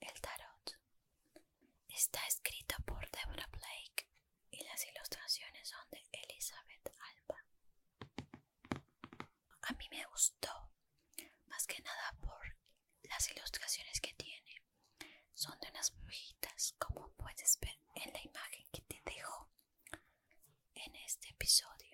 El tarot. Está escrito por Deborah Blake y las ilustraciones son de Elizabeth Alba. A mí me gustó, más que nada por las ilustraciones que tiene. Son de unas brujitas, como puedes ver en la imagen que te dejo en este episodio.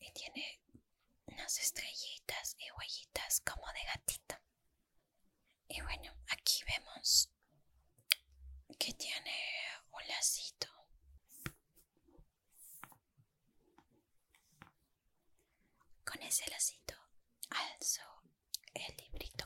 Y tiene unas estrellitas y huellitas como de gatito. Y bueno, aquí vemos que tiene un lacito. Con ese lacito alzo el librito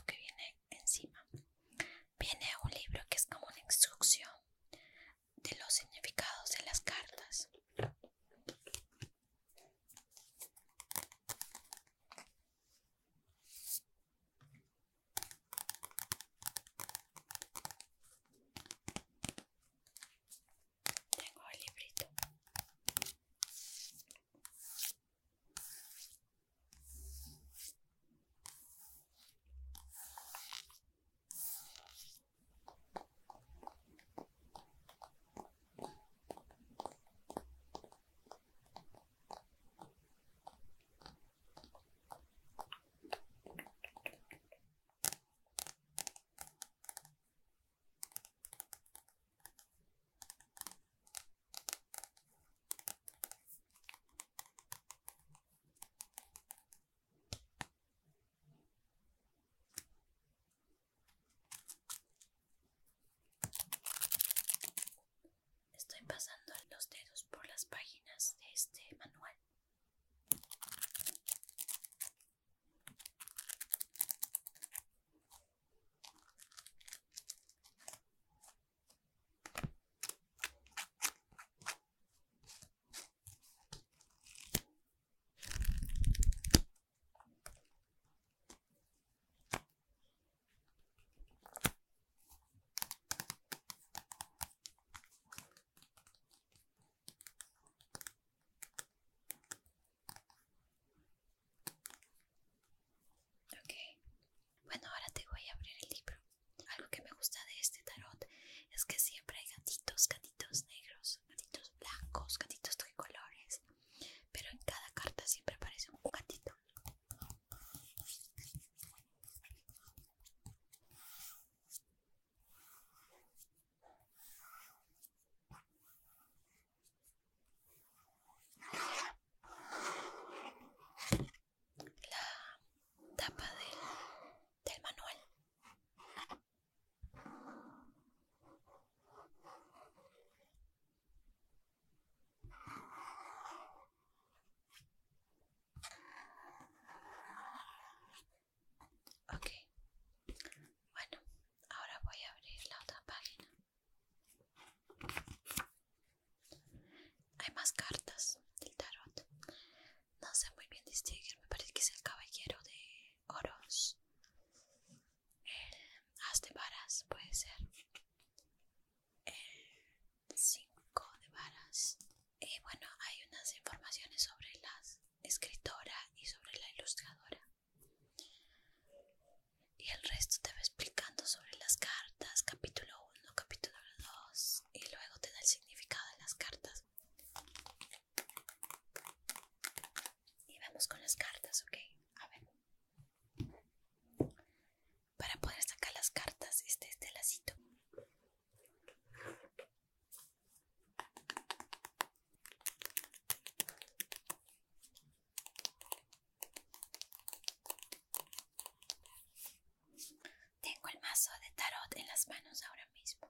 de tarot en las manos ahora mismo.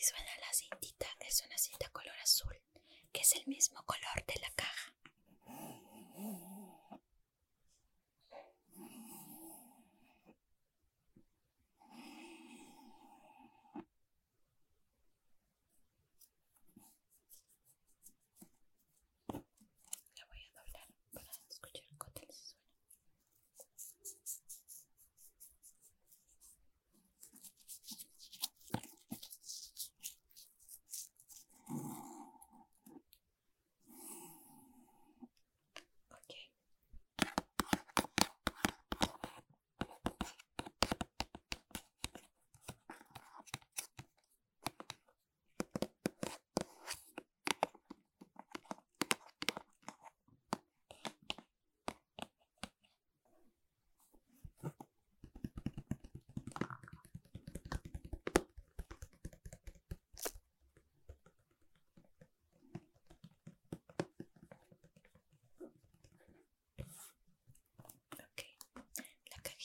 si suena la cintita, es una cinta color azul, que es el mismo color de la caja.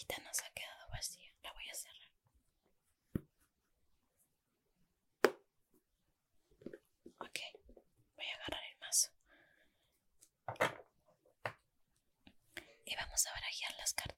cajita nos ha quedado vacía. La voy a cerrar. Ok, voy a agarrar el mazo. Y vamos a barajear las cartas.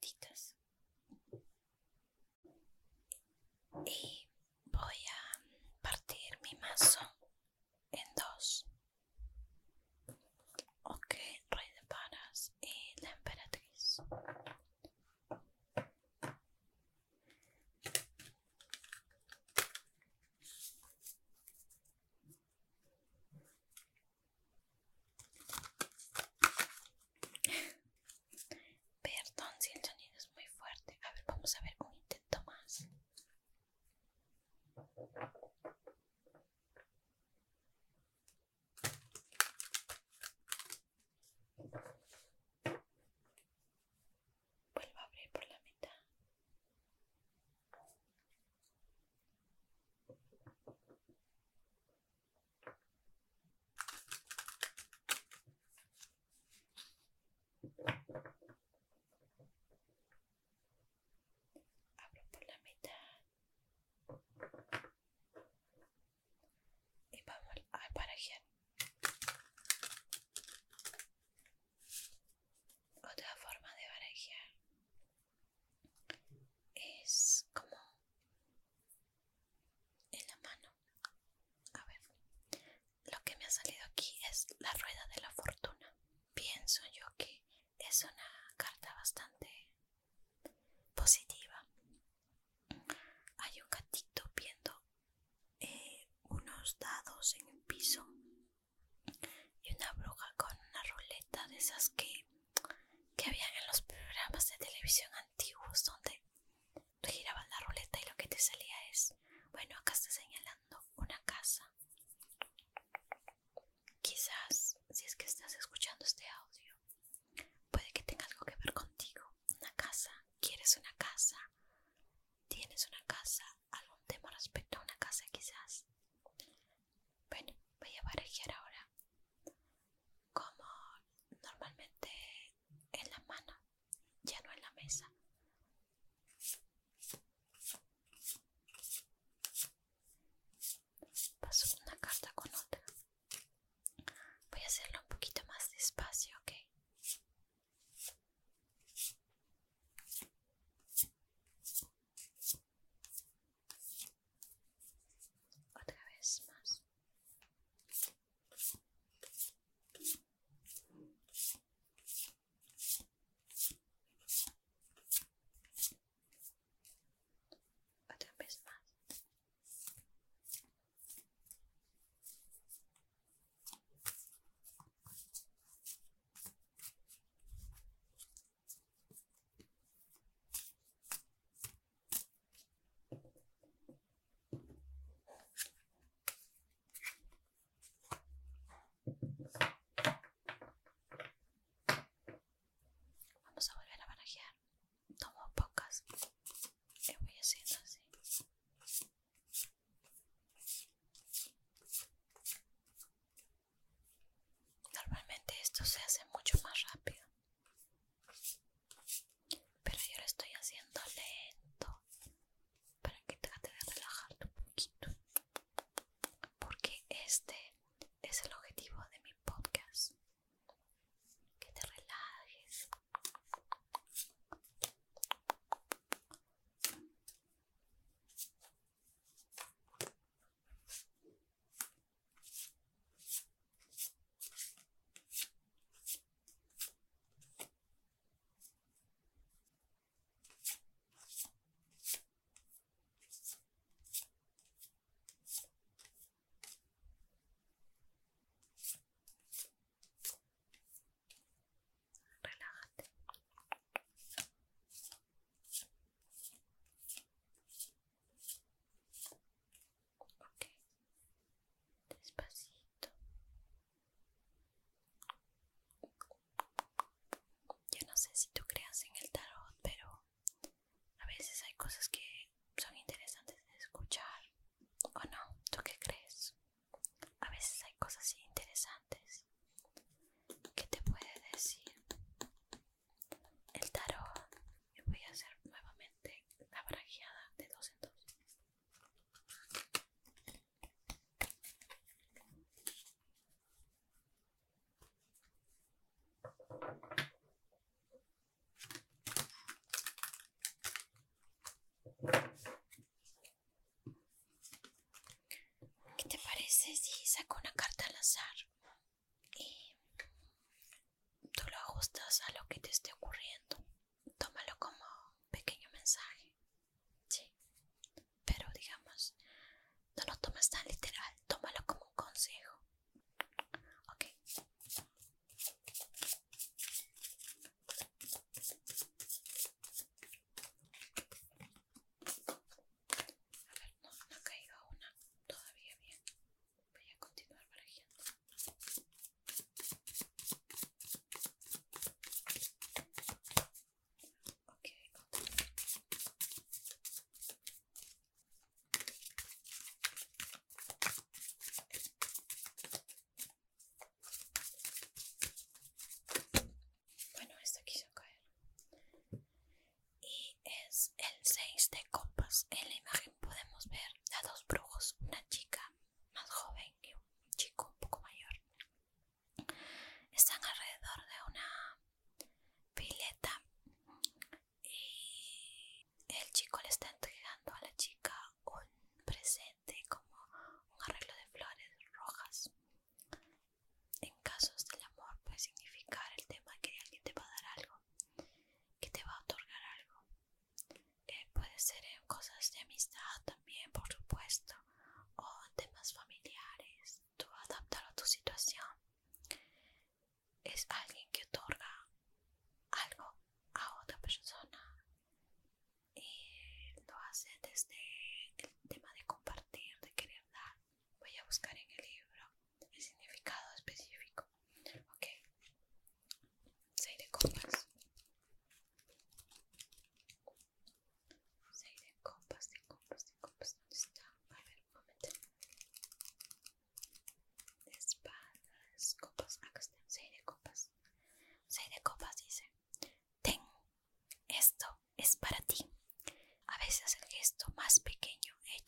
esas que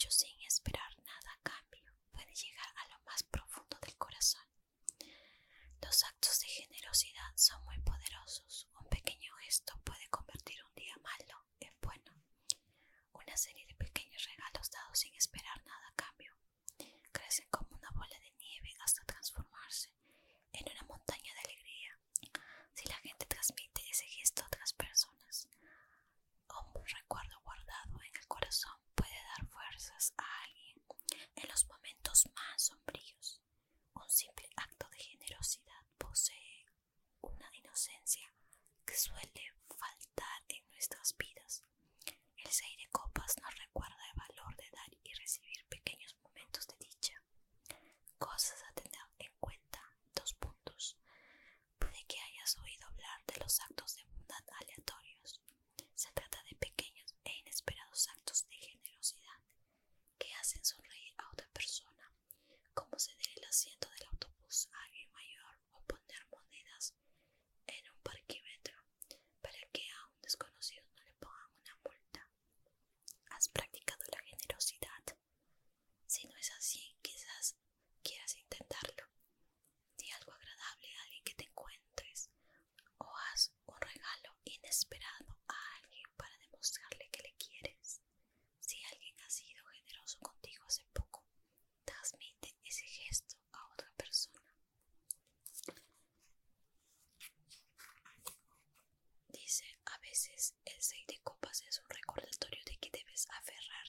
sin esperar nada a cambio puede llegar a lo más profundo del corazón. Los actos de generosidad son muy poderosos. Un pequeño gesto puede convertir un día malo en bueno. Una serie de que suele faltar en nuestras vidas. El seis de copas nos recuerda el valor de dar y recibir pequeños momentos de dicha, cosas el seis de copas es un recordatorio de que debes aferrar